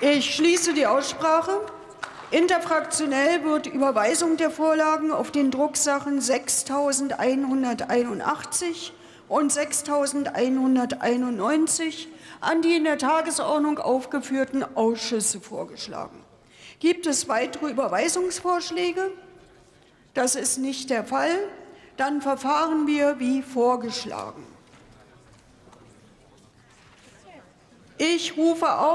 Ich schließe die Aussprache. Interfraktionell wird Überweisung der Vorlagen auf den Drucksachen 6.181 und 6.191 an die in der Tagesordnung aufgeführten Ausschüsse vorgeschlagen. Gibt es weitere Überweisungsvorschläge? Das ist nicht der Fall. Dann verfahren wir wie vorgeschlagen. Ich rufe auf